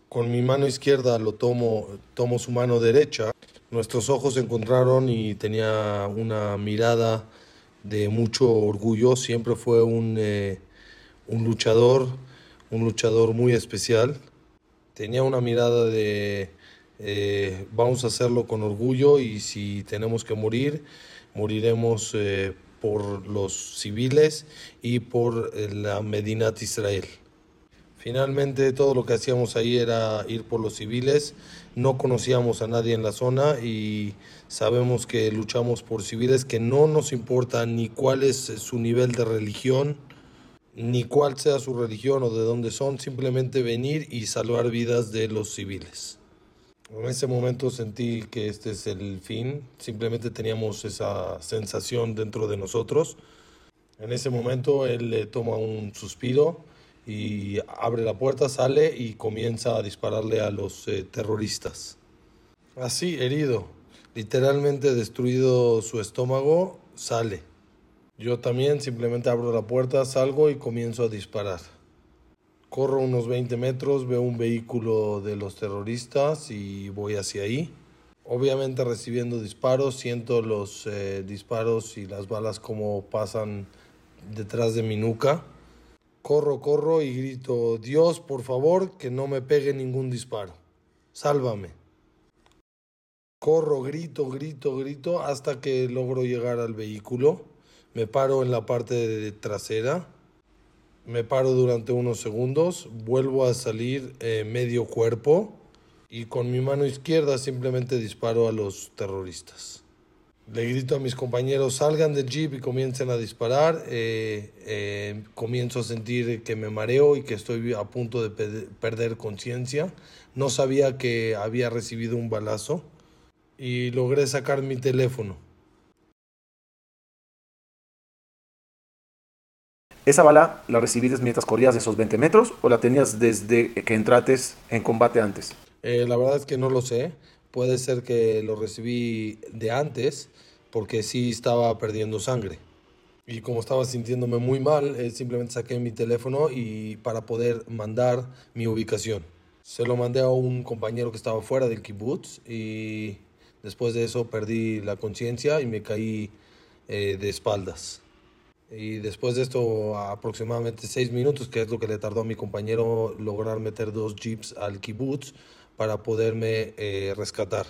Con mi mano izquierda lo tomo, tomo su mano derecha. Nuestros ojos se encontraron y tenía una mirada de mucho orgullo. Siempre fue un, eh, luchador, un luchador muy especial. Tenía una mirada de eh, vamos a hacerlo con orgullo y si tenemos que morir, moriremos eh, por los civiles y por la Medinat Israel. Finalmente todo lo que hacíamos ahí era ir por los civiles, no conocíamos a nadie en la zona y sabemos que luchamos por civiles que no nos importa ni cuál es su nivel de religión, ni cuál sea su religión o de dónde son, simplemente venir y salvar vidas de los civiles. En ese momento sentí que este es el fin, simplemente teníamos esa sensación dentro de nosotros. En ese momento él le toma un suspiro y abre la puerta, sale y comienza a dispararle a los eh, terroristas. Así, herido, literalmente destruido su estómago, sale. Yo también simplemente abro la puerta, salgo y comienzo a disparar. Corro unos 20 metros, veo un vehículo de los terroristas y voy hacia ahí. Obviamente recibiendo disparos, siento los eh, disparos y las balas como pasan detrás de mi nuca. Corro, corro y grito, Dios, por favor, que no me pegue ningún disparo. Sálvame. Corro, grito, grito, grito hasta que logro llegar al vehículo. Me paro en la parte trasera me paro durante unos segundos, vuelvo a salir eh, medio cuerpo y con mi mano izquierda simplemente disparo a los terroristas. Le grito a mis compañeros salgan del jeep y comiencen a disparar. Eh, eh, comienzo a sentir que me mareo y que estoy a punto de perder conciencia. No sabía que había recibido un balazo y logré sacar mi teléfono. ¿Esa bala la recibiste mientras corrías esos 20 metros o la tenías desde que entrates en combate antes? Eh, la verdad es que no lo sé. Puede ser que lo recibí de antes porque sí estaba perdiendo sangre. Y como estaba sintiéndome muy mal, eh, simplemente saqué mi teléfono y para poder mandar mi ubicación. Se lo mandé a un compañero que estaba fuera del kibbutz y después de eso perdí la conciencia y me caí eh, de espaldas. Y después de esto, aproximadamente seis minutos, que es lo que le tardó a mi compañero lograr meter dos jeeps al kibutz para poderme eh, rescatar.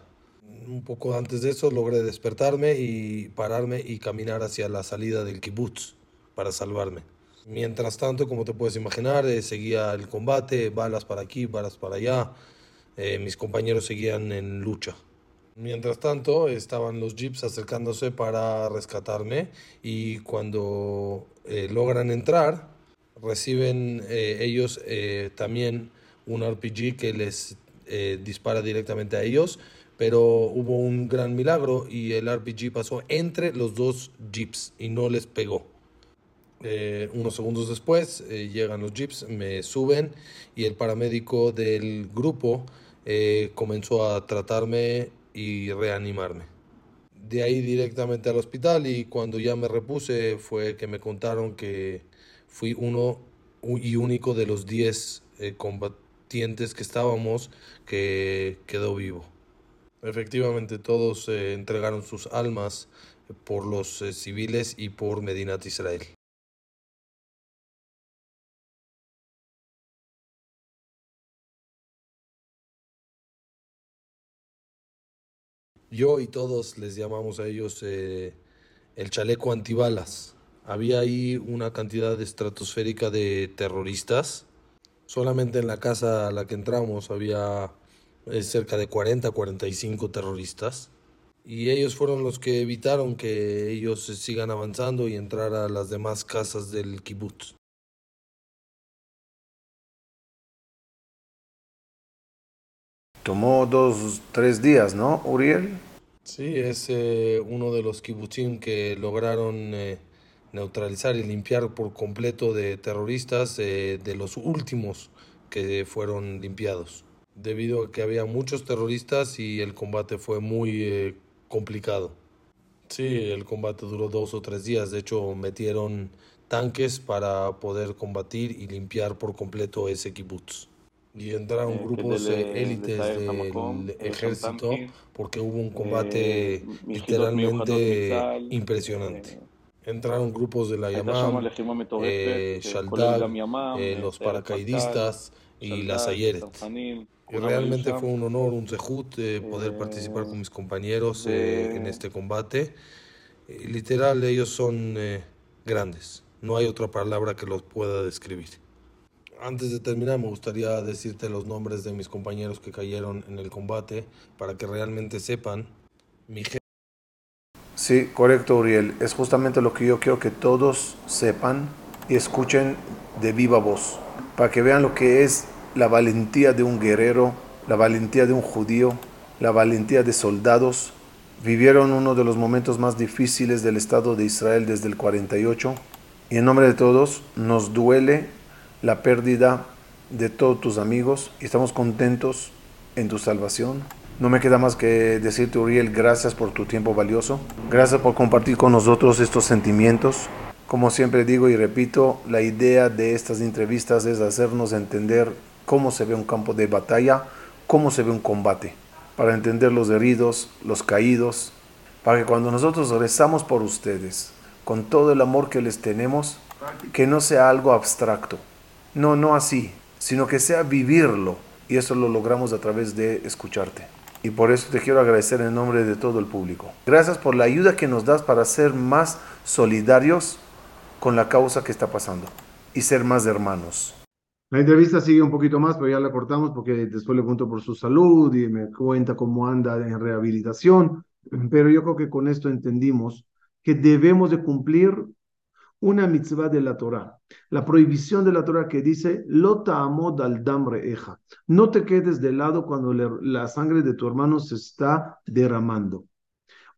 Un poco antes de eso logré despertarme y pararme y caminar hacia la salida del kibutz. para salvarme. Mientras tanto, como te puedes imaginar, eh, seguía el combate, balas para aquí, balas para allá. Eh, mis compañeros seguían en lucha. Mientras tanto, estaban los jeeps acercándose para rescatarme y cuando logran entrar, reciben ellos también un RPG que les dispara directamente a ellos, pero hubo un gran milagro y el RPG pasó entre los dos jeeps y no les pegó. Eh, unos segundos después eh, llegan los jeeps, me suben y el paramédico del grupo eh, comenzó a tratarme y reanimarme. De ahí directamente al hospital y cuando ya me repuse fue que me contaron que fui uno y único de los 10 que estábamos que quedó vivo. Efectivamente todos entregaron sus almas por los civiles y por Medinat Israel. Yo y todos les llamamos a ellos eh, el chaleco antibalas. Había ahí una cantidad estratosférica de terroristas. Solamente en la casa a la que entramos había eh, cerca de 40, 45 terroristas. Y ellos fueron los que evitaron que ellos sigan avanzando y entrar a las demás casas del kibbutz. Tomó dos, tres días, ¿no, Uriel? Sí, es eh, uno de los kibbutzim que lograron eh, neutralizar y limpiar por completo de terroristas eh, de los últimos que fueron limpiados. Debido a que había muchos terroristas y el combate fue muy complicado. Sí, el combate duró dos o tres días. De hecho, metieron tanques para poder combatir y limpiar por completo ese kibbutz y entraron eh, grupos élites del ejército porque hubo un combate eh, literalmente impresionante. Entraron grupos de la Yamam, eh, eh, los paracaidistas y las Ayeret. Y realmente fue un honor, un zehut poder participar con mis compañeros en este combate. literal, ellos son grandes. No hay otra palabra que los pueda describir. Antes de terminar, me gustaría decirte los nombres de mis compañeros que cayeron en el combate para que realmente sepan mi Sí, correcto, Uriel. Es justamente lo que yo quiero que todos sepan y escuchen de viva voz, para que vean lo que es la valentía de un guerrero, la valentía de un judío, la valentía de soldados. Vivieron uno de los momentos más difíciles del Estado de Israel desde el 48 y en nombre de todos nos duele la pérdida de todos tus amigos y estamos contentos en tu salvación. No me queda más que decirte, Uriel, gracias por tu tiempo valioso. Gracias por compartir con nosotros estos sentimientos. Como siempre digo y repito, la idea de estas entrevistas es hacernos entender cómo se ve un campo de batalla, cómo se ve un combate, para entender los heridos, los caídos, para que cuando nosotros rezamos por ustedes, con todo el amor que les tenemos, que no sea algo abstracto, no, no así, sino que sea vivirlo. Y eso lo logramos a través de escucharte. Y por eso te quiero agradecer en nombre de todo el público. Gracias por la ayuda que nos das para ser más solidarios con la causa que está pasando y ser más hermanos. La entrevista sigue un poquito más, pero ya la cortamos porque después le pregunto por su salud y me cuenta cómo anda en rehabilitación. Pero yo creo que con esto entendimos que debemos de cumplir una mitzvah de la Torah, la prohibición de la Torah que dice, Lota amod al damre eja, no te quedes de lado cuando la sangre de tu hermano se está derramando.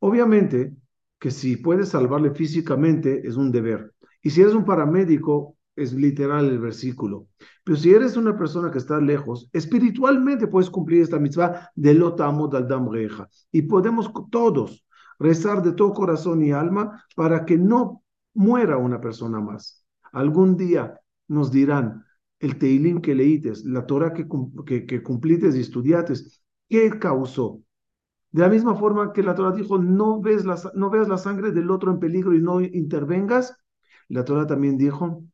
Obviamente que si puedes salvarle físicamente es un deber, y si eres un paramédico es literal el versículo, pero si eres una persona que está lejos, espiritualmente puedes cumplir esta mitzvah de Lota amod al damre eja, y podemos todos rezar de todo corazón y alma para que no muera una persona más. Algún día nos dirán, el Teilim que leítes, la Torah que, que, cumplites y estudiates, ¿qué causó? De la misma forma que la Torah dijo, no, ves la, no veas la sangre del otro en peligro y no intervengas, la Torah también dijo,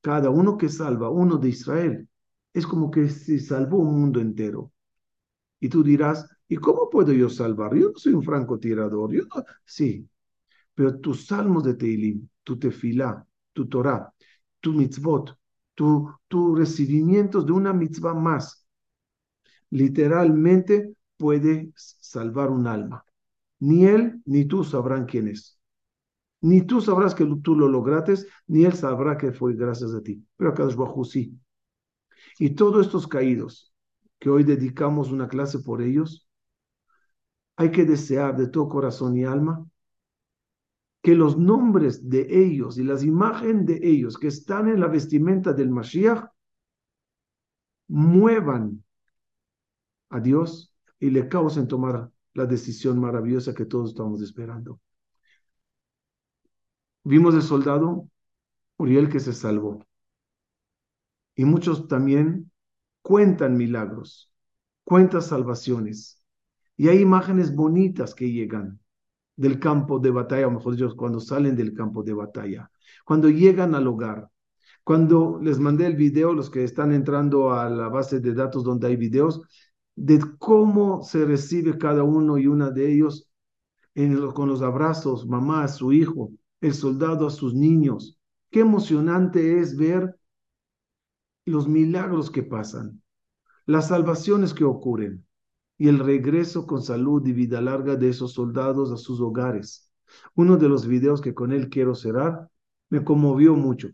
cada uno que salva, uno de Israel, es como que se salvó un mundo entero. Y tú dirás, ¿y cómo puedo yo salvar? Yo no soy un francotirador, yo no, sí, pero tus salmos de Teilim, tu tefilá, tu Torah, tu mitzvot, tu, tu recibimiento de una mitzvah más, literalmente puede salvar un alma. Ni él ni tú sabrán quién es. Ni tú sabrás que tú lo lograste, ni él sabrá que fue gracias a ti. Pero acá Bajú sí. Y todos estos caídos, que hoy dedicamos una clase por ellos, hay que desear de todo corazón y alma que los nombres de ellos y las imágenes de ellos que están en la vestimenta del Mashiach muevan a Dios y le causen tomar la decisión maravillosa que todos estamos esperando. Vimos el soldado Uriel que se salvó. Y muchos también cuentan milagros, cuentan salvaciones. Y hay imágenes bonitas que llegan del campo de batalla, o mejor dicho, cuando salen del campo de batalla, cuando llegan al hogar. Cuando les mandé el video, los que están entrando a la base de datos donde hay videos, de cómo se recibe cada uno y una de ellos con los abrazos, mamá a su hijo, el soldado a sus niños. Qué emocionante es ver los milagros que pasan, las salvaciones que ocurren y el regreso con salud y vida larga de esos soldados a sus hogares. Uno de los videos que con él quiero cerrar me conmovió mucho.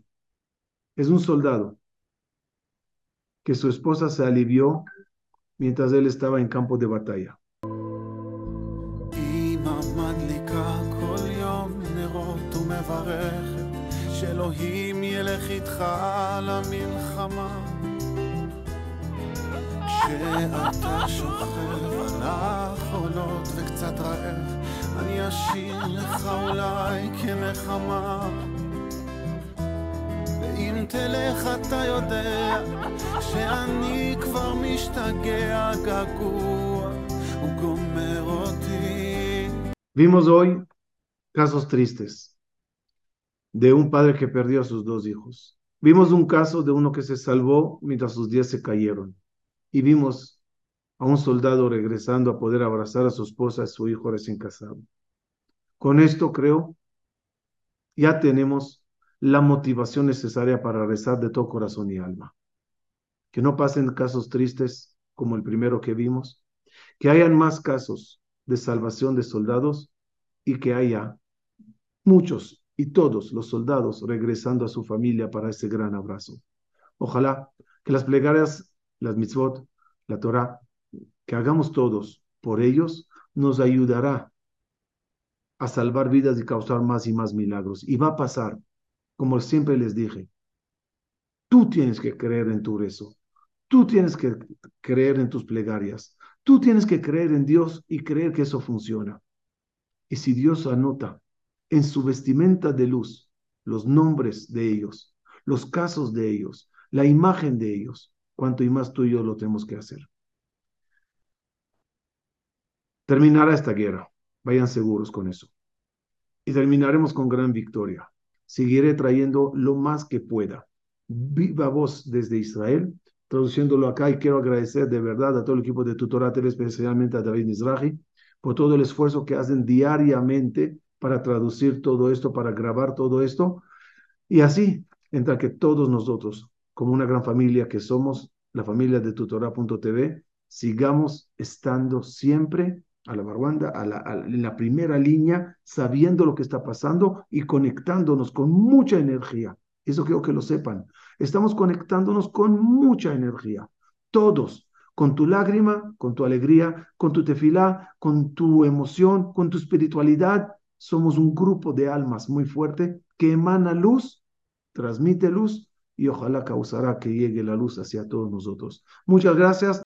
Es un soldado que su esposa se alivió mientras él estaba en campo de batalla. שאלוהים ילך איתך למלחמה כשאתה שוכב על החולות וקצת רעב אני אשאיר לך אולי כנחמה ואם תלך אתה יודע שאני כבר משתגע געגוע הוא גומר אותי Vimos hoy casos tristes. de un padre que perdió a sus dos hijos. Vimos un caso de uno que se salvó mientras sus días se cayeron. Y vimos a un soldado regresando a poder abrazar a su esposa a su hijo recién casado. Con esto creo, ya tenemos la motivación necesaria para rezar de todo corazón y alma. Que no pasen casos tristes como el primero que vimos, que hayan más casos de salvación de soldados y que haya muchos y todos los soldados regresando a su familia para ese gran abrazo. Ojalá que las plegarias, las mitzvot, la Torah, que hagamos todos por ellos, nos ayudará a salvar vidas y causar más y más milagros. Y va a pasar, como siempre les dije, tú tienes que creer en tu rezo, tú tienes que creer en tus plegarias, tú tienes que creer en Dios y creer que eso funciona. Y si Dios anota en su vestimenta de luz los nombres de ellos, los casos de ellos, la imagen de ellos, cuanto y más tú y yo lo tenemos que hacer. Terminará esta guerra, vayan seguros con eso. Y terminaremos con gran victoria. Seguiré trayendo lo más que pueda. Viva voz desde Israel, traduciéndolo acá y quiero agradecer de verdad a todo el equipo de Tutoratel, especialmente a David Mizrahi, por todo el esfuerzo que hacen diariamente para traducir todo esto, para grabar todo esto. Y así, entre que todos nosotros, como una gran familia que somos, la familia de tutora.tv, sigamos estando siempre a la barwanda, en la primera línea, sabiendo lo que está pasando y conectándonos con mucha energía. Eso quiero que lo sepan. Estamos conectándonos con mucha energía. Todos, con tu lágrima, con tu alegría, con tu tefilá, con tu emoción, con tu espiritualidad, somos un grupo de almas muy fuerte que emana luz, transmite luz y ojalá causará que llegue la luz hacia todos nosotros. Muchas gracias.